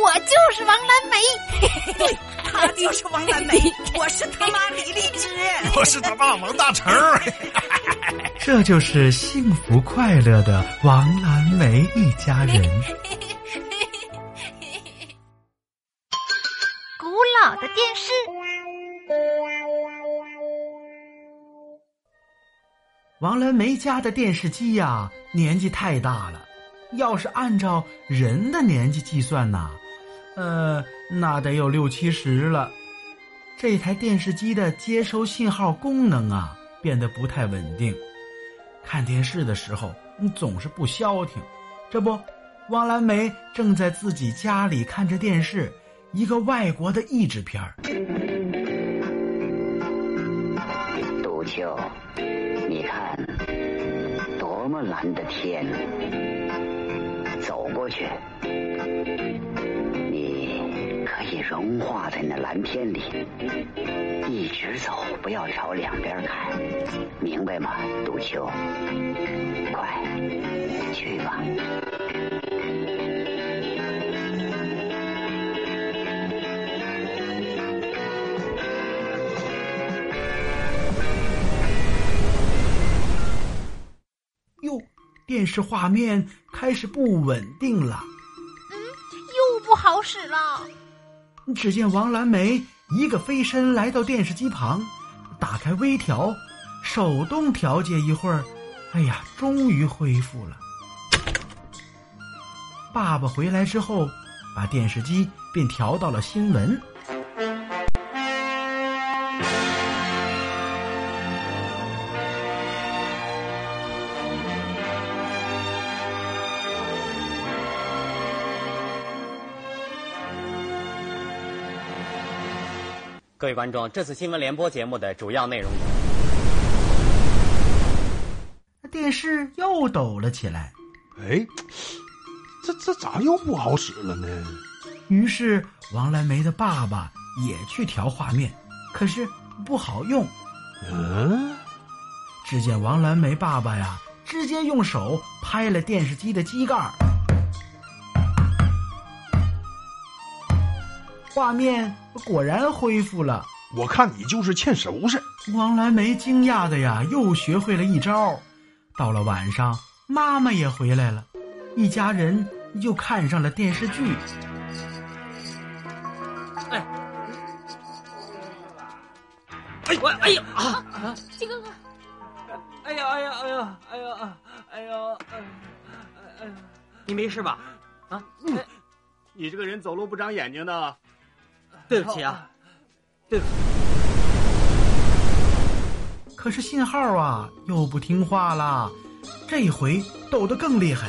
我就是王蓝梅，对，他就是王蓝梅，我是他妈李荔枝，我是他爸王大成。这就是幸福快乐的王蓝梅一家人。古老的电视，王蓝梅家的电视机呀，年纪太大了。要是按照人的年纪计算呐，呃，那得有六七十了。这台电视机的接收信号功能啊，变得不太稳定。看电视的时候，你总是不消停。这不，王兰梅正在自己家里看着电视，一个外国的译制片儿。杜秋，你看，多么蓝的天！走过去，融化在那蓝天里，一直走，不要朝两边看，明白吗，杜秋？快去吧。哟，电视画面开始不稳定了。嗯，又不好使了。只见王蓝梅一个飞身来到电视机旁，打开微调，手动调节一会儿，哎呀，终于恢复了。爸爸回来之后，把电视机便调到了新闻。各位观众，这次新闻联播节目的主要内容：电视又抖了起来。哎，这这咋又不好使了呢？于是王蓝梅的爸爸也去调画面，可是不好用。嗯，只见王蓝梅爸爸呀，直接用手拍了电视机的机盖画面果然恢复了。我看你就是欠收拾。王蓝梅惊讶的呀，又学会了一招。到了晚上，妈妈也回来了，一家人又看上了电视剧。哎，哎我哎呀啊啊！金哥哥，哎呀哎呀哎呀哎呀哎呀哎哎呀！你没事吧？啊？你这个人走路不长眼睛的。对不起啊，对不起。可是信号啊又不听话了，这回抖得更厉害。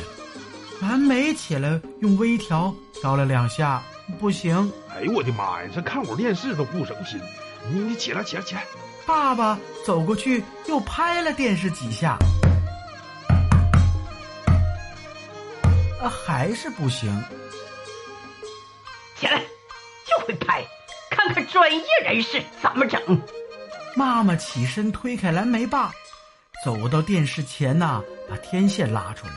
蓝莓起来用微调调了两下，不行。哎呦我的妈呀！这看会儿电视都不省心。你你起来起来起来！爸爸走过去又拍了电视几下，啊，还是不行。起来，就会拍，看看专业人士怎么整。妈妈起身推开蓝莓爸，走到电视前呐，把天线拉出来，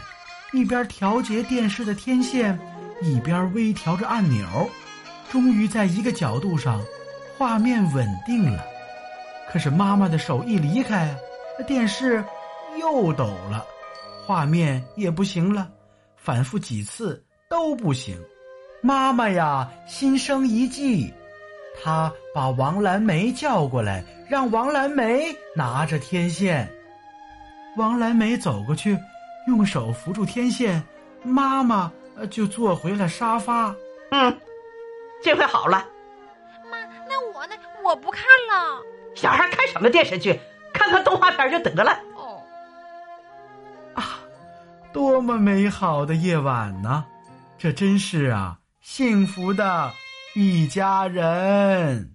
一边调节电视的天线，一边微调着按钮。终于在一个角度上，画面稳定了。可是妈妈的手一离开，电视又抖了，画面也不行了，反复几次都不行。妈妈呀，心生一计，她把王蓝梅叫过来，让王蓝梅拿着天线。王蓝梅走过去，用手扶住天线，妈妈就坐回了沙发。嗯，这回好了。妈，那我呢？我不看了。小孩看什么电视剧？看看动画片就得了。哦，啊，多么美好的夜晚呢！这真是啊，幸福的一家人。